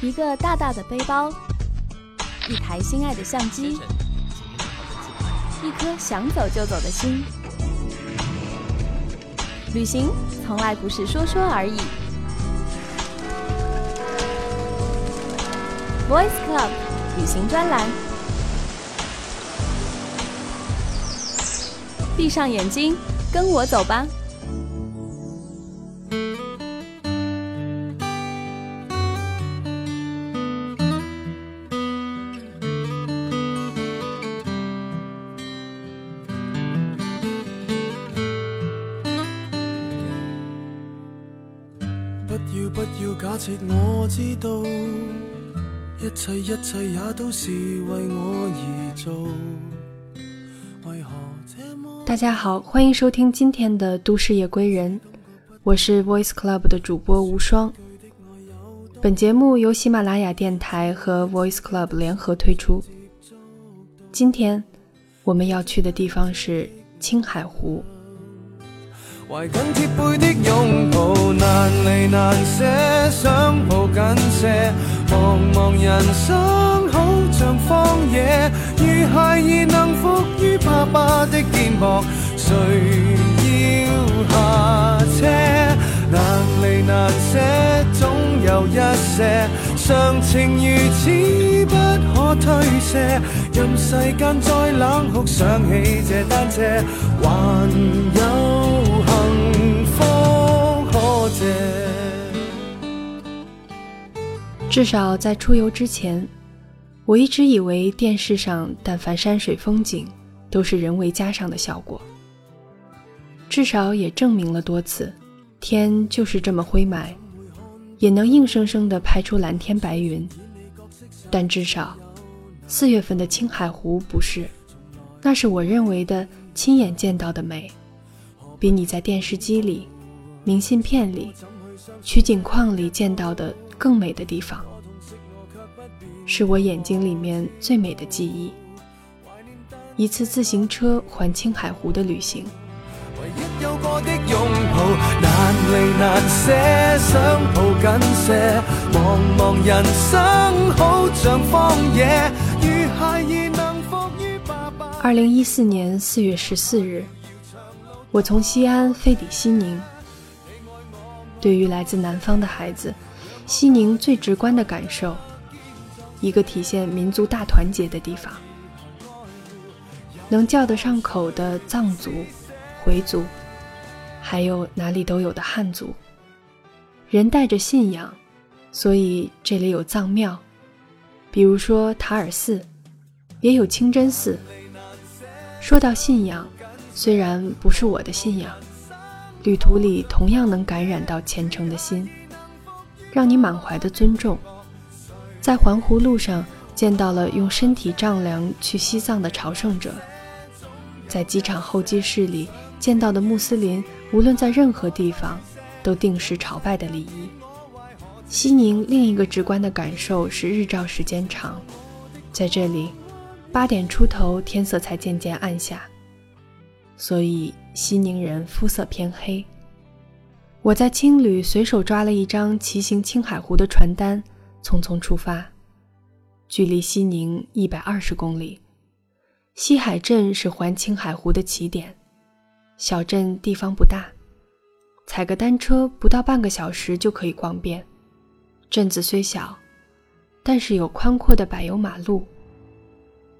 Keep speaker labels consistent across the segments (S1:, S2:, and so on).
S1: 一个大大的背包，一台心爱的相机，一颗想走就走的心。旅行从来不是说说而已。Voice Club 旅行专栏，闭上眼睛，跟我走吧。
S2: 知道一切一切也都是为我而做。
S1: 大家好，欢迎收听今天的《都市夜归人》，我是 Voice Club 的主播无双。本节目由喜马拉雅电台和 Voice Club 联合推出。今天我们要去的地方是青海湖。
S2: 怀紧贴背的拥抱，难离难舍，想抱紧些。茫茫人生好像荒野，如孩儿能伏于爸爸的肩膊，谁要下车？难离难舍，总有一些常情如此不可推卸。任世间再冷酷，想起这单车，还有。
S1: 至少在出游之前，我一直以为电视上但凡山水风景都是人为加上的效果。至少也证明了多次，天就是这么灰霾，也能硬生生地拍出蓝天白云。但至少，四月份的青海湖不是，那是我认为的亲眼见到的美，比你在电视机里、明信片里、取景框里见到的。更美的地方，是我眼睛里面最美的记忆。一次自行车环青海湖的旅行。二零一四年四月十四日，我从西安飞抵西宁。对于来自南方的孩子。西宁最直观的感受，一个体现民族大团结的地方，能叫得上口的藏族、回族，还有哪里都有的汉族。人带着信仰，所以这里有藏庙，比如说塔尔寺，也有清真寺。说到信仰，虽然不是我的信仰，旅途里同样能感染到虔诚的心。让你满怀的尊重，在环湖路上见到了用身体丈量去西藏的朝圣者，在机场候机室里见到的穆斯林，无论在任何地方都定时朝拜的礼仪。西宁另一个直观的感受是日照时间长，在这里，八点出头天色才渐渐暗下，所以西宁人肤色偏黑。我在青旅随手抓了一张骑行青海湖的传单，匆匆出发。距离西宁一百二十公里，西海镇是环青海湖的起点。小镇地方不大，踩个单车不到半个小时就可以逛遍。镇子虽小，但是有宽阔的柏油马路、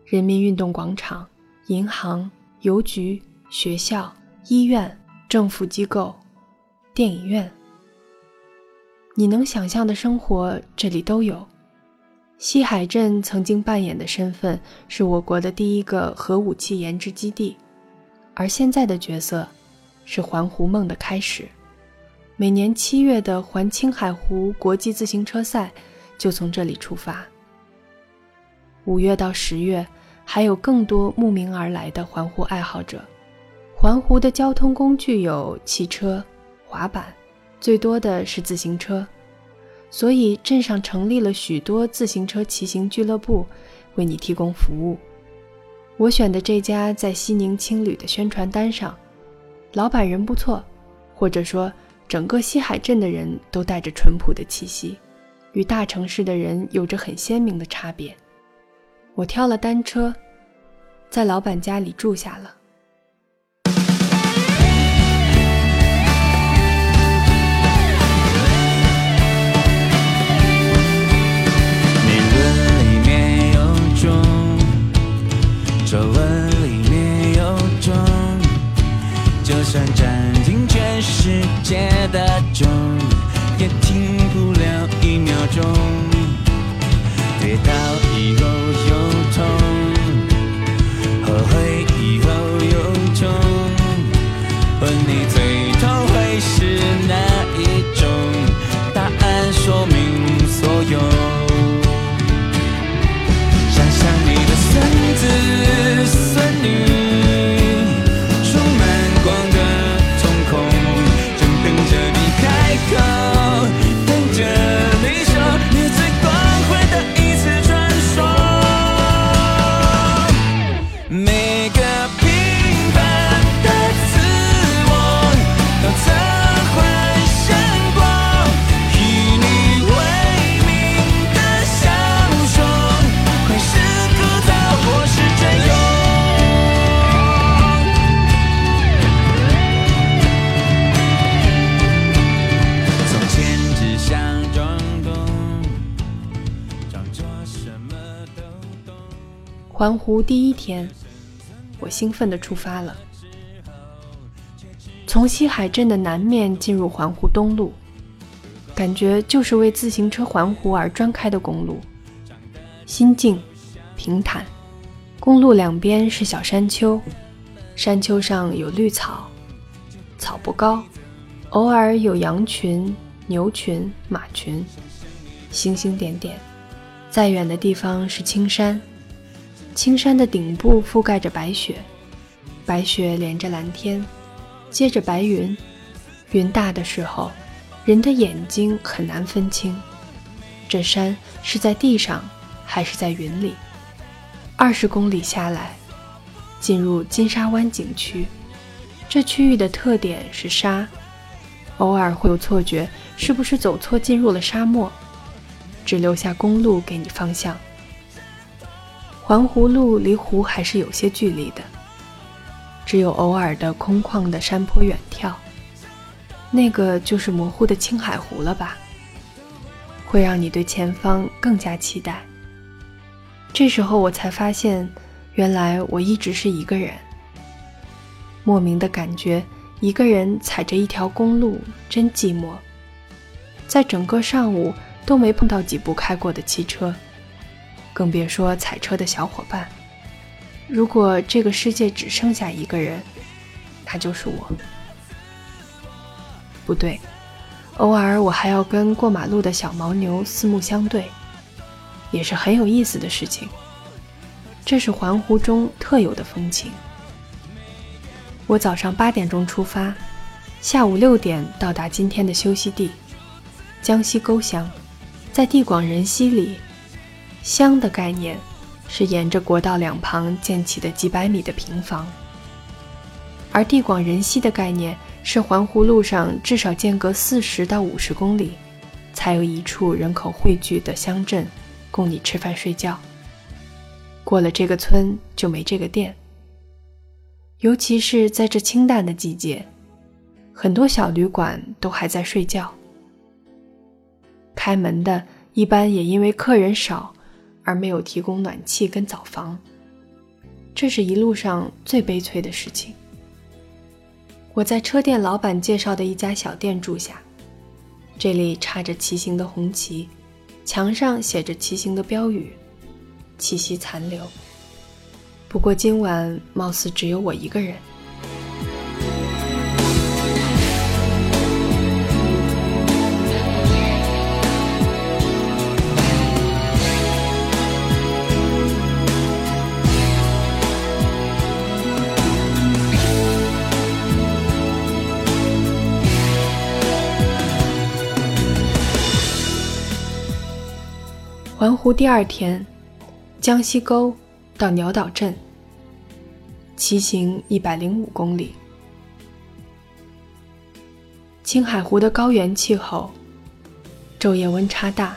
S1: 人民运动广场、银行、邮局、学校、医院、政府机构。电影院，你能想象的生活这里都有。西海镇曾经扮演的身份是我国的第一个核武器研制基地，而现在的角色是环湖梦的开始。每年七月的环青海湖国际自行车赛就从这里出发。五月到十月，还有更多慕名而来的环湖爱好者。环湖的交通工具有汽车、滑板，最多的是自行车，所以镇上成立了许多自行车骑行俱乐部，为你提供服务。我选的这家在西宁青旅的宣传单上，老板人不错，或者说。整个西海镇的人都带着淳朴的气息，与大城市的人有着很鲜明的差别。我挑了单车，在老板家里住下了。
S3: 皱纹里面有钟，就算暂停全世界的钟，也停不了一秒钟。跌倒
S1: 环湖第一天，我兴奋地出发了。从西海镇的南面进入环湖东路，感觉就是为自行车环湖而专开的公路。心静、平坦，公路两边是小山丘，山丘上有绿草，草不高，偶尔有羊群、牛群、马群，星星点点。再远的地方是青山，青山的顶部覆盖着白雪，白雪连着蓝天，接着白云。云大的时候，人的眼睛很难分清，这山是在地上还是在云里。二十公里下来，进入金沙湾景区，这区域的特点是沙，偶尔会有错觉，是不是走错进入了沙漠？只留下公路给你方向。环湖路离湖还是有些距离的，只有偶尔的空旷的山坡远眺，那个就是模糊的青海湖了吧？会让你对前方更加期待。这时候我才发现，原来我一直是一个人。莫名的感觉，一个人踩着一条公路真寂寞。在整个上午都没碰到几部开过的汽车，更别说踩车的小伙伴。如果这个世界只剩下一个人，那就是我。不对，偶尔我还要跟过马路的小牦牛四目相对，也是很有意思的事情。这是环湖中特有的风情。我早上八点钟出发，下午六点到达今天的休息地——江西沟乡。在地广人稀里，乡的概念是沿着国道两旁建起的几百米的平房，而地广人稀的概念是环湖路上至少间隔四十到五十公里，才有一处人口汇聚的乡镇，供你吃饭睡觉。过了这个村就没这个店。尤其是在这清淡的季节，很多小旅馆都还在睡觉。开门的一般也因为客人少，而没有提供暖气跟澡房。这是一路上最悲催的事情。我在车店老板介绍的一家小店住下，这里插着骑行的红旗，墙上写着骑行的标语，气息残留。不过今晚貌似只有我一个人。环湖第二天，江西沟到鸟岛镇，骑行一百零五公里。青海湖的高原气候，昼夜温差大。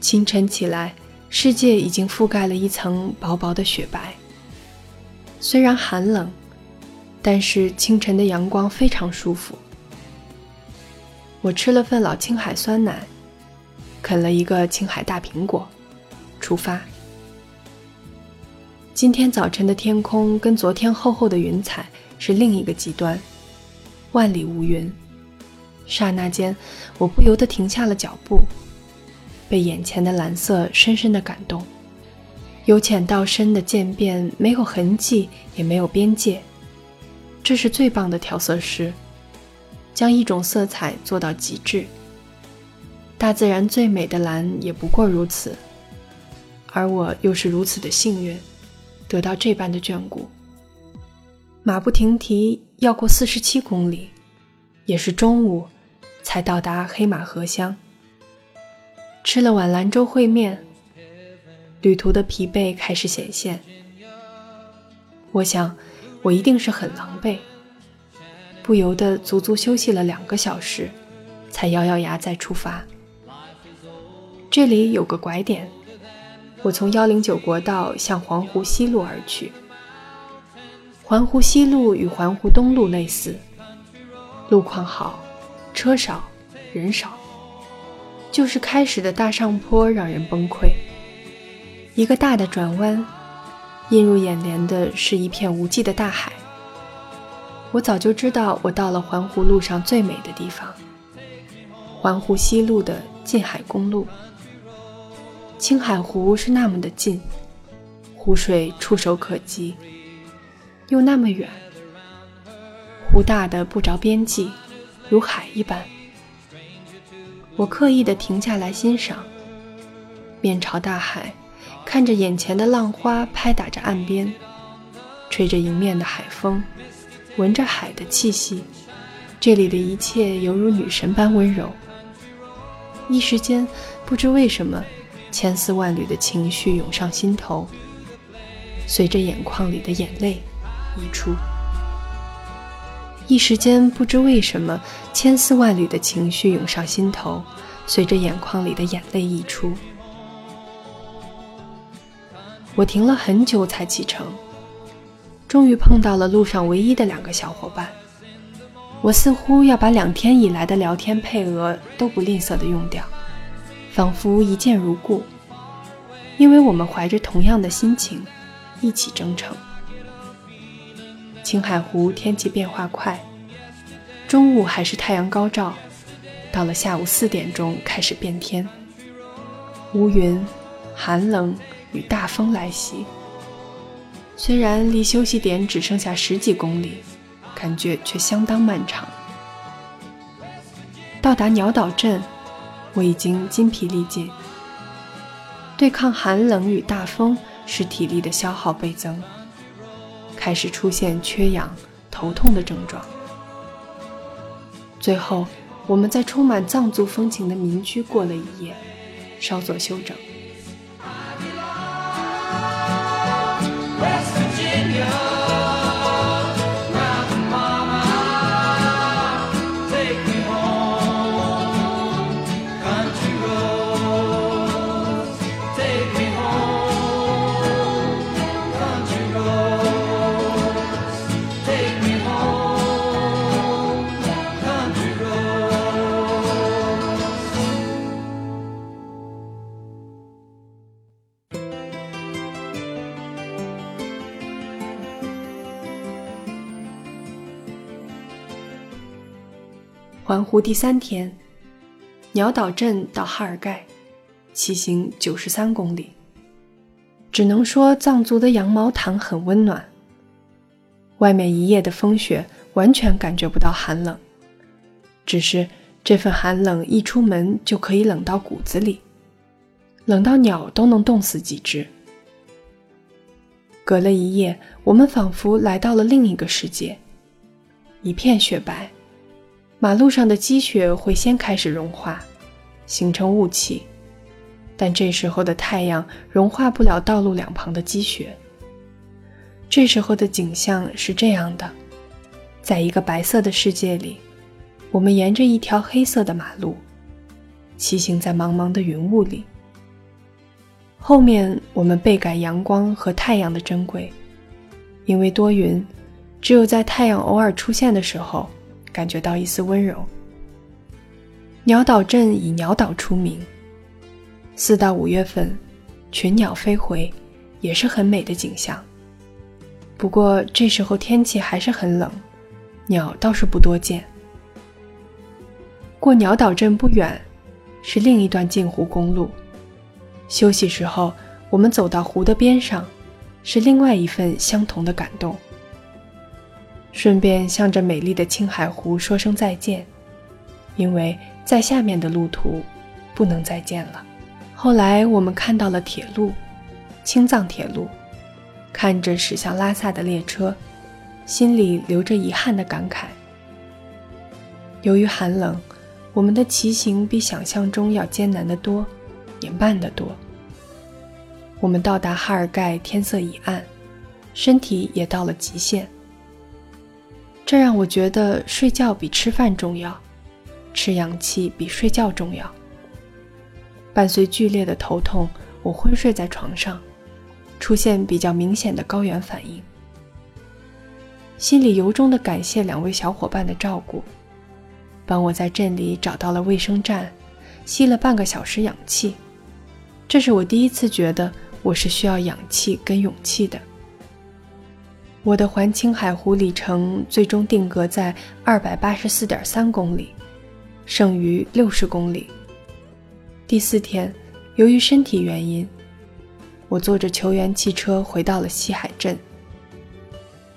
S1: 清晨起来，世界已经覆盖了一层薄薄的雪白。虽然寒冷，但是清晨的阳光非常舒服。我吃了份老青海酸奶，啃了一个青海大苹果，出发。今天早晨的天空跟昨天厚厚的云彩是另一个极端，万里无云。刹那间，我不由得停下了脚步。被眼前的蓝色深深的感动，由浅到深的渐变，没有痕迹，也没有边界，这是最棒的调色师，将一种色彩做到极致。大自然最美的蓝也不过如此，而我又是如此的幸运，得到这般的眷顾。马不停蹄要过四十七公里，也是中午才到达黑马河乡。吃了碗兰州烩面，旅途的疲惫开始显现。我想，我一定是很狼狈，不由得足足休息了两个小时，才咬咬牙再出发。这里有个拐点，我从幺零九国道向环湖西路而去。环湖西路与环湖东路类似，路况好，车少，人少。就是开始的大上坡让人崩溃，一个大的转弯，映入眼帘的是一片无际的大海。我早就知道，我到了环湖路上最美的地方——环湖西路的近海公路。青海湖是那么的近，湖水触手可及，又那么远，湖大的不着边际，如海一般。我刻意的停下来欣赏，面朝大海，看着眼前的浪花拍打着岸边，吹着迎面的海风，闻着海的气息，这里的一切犹如女神般温柔。一时间，不知为什么，千丝万缕的情绪涌上心头，随着眼眶里的眼泪溢出。一时间，不知为什么，千丝万缕的情绪涌上心头，随着眼眶里的眼泪溢出。我停了很久才启程，终于碰到了路上唯一的两个小伙伴。我似乎要把两天以来的聊天配额都不吝啬的用掉，仿佛一见如故，因为我们怀着同样的心情，一起征程。青海湖天气变化快，中午还是太阳高照，到了下午四点钟开始变天，乌云、寒冷与大风来袭。虽然离休息点只剩下十几公里，感觉却相当漫长。到达鸟岛镇，我已经筋疲力尽，对抗寒冷与大风使体力的消耗倍增。开始出现缺氧、头痛的症状。最后，我们在充满藏族风情的民居过了一夜，稍作休整。环湖第三天，鸟岛镇到哈尔盖，骑行九十三公里。只能说藏族的羊毛毯很温暖。外面一夜的风雪，完全感觉不到寒冷，只是这份寒冷一出门就可以冷到骨子里，冷到鸟都能冻死几只。隔了一夜，我们仿佛来到了另一个世界，一片雪白。马路上的积雪会先开始融化，形成雾气，但这时候的太阳融化不了道路两旁的积雪。这时候的景象是这样的：在一个白色的世界里，我们沿着一条黑色的马路，骑行在茫茫的云雾里。后面我们倍感阳光和太阳的珍贵，因为多云，只有在太阳偶尔出现的时候，感觉到一丝温柔。鸟岛镇以鸟岛出名。四到五月份，群鸟飞回，也是很美的景象。不过这时候天气还是很冷，鸟倒是不多见。过鸟岛镇不远，是另一段镜湖公路。休息时候，我们走到湖的边上，是另外一份相同的感动。顺便向着美丽的青海湖说声再见，因为在下面的路途，不能再见了。后来我们看到了铁路，青藏铁路，看着驶向拉萨的列车，心里留着遗憾的感慨。由于寒冷，我们的骑行比想象中要艰难得多，也慢得多。我们到达哈尔盖，天色已暗，身体也到了极限。这让我觉得睡觉比吃饭重要，吃氧气比睡觉重要。伴随剧烈的头痛，我昏睡在床上，出现比较明显的高原反应。心里由衷的感谢两位小伙伴的照顾，帮我在镇里找到了卫生站，吸了半个小时氧气。这是我第一次觉得我是需要氧气跟勇气的。我的环青海湖里程最终定格在二百八十四点三公里，剩余六十公里。第四天，由于身体原因，我坐着球员汽车回到了西海镇。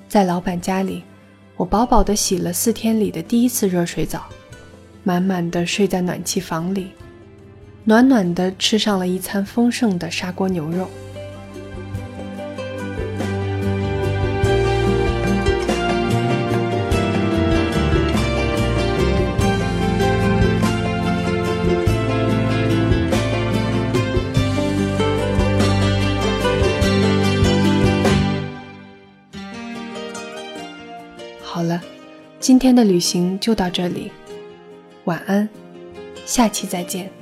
S1: 在老板家里，我饱饱的洗了四天里的第一次热水澡，满满的睡在暖气房里，暖暖的吃上了一餐丰盛的砂锅牛肉。今天的旅行就到这里，晚安，下期再见。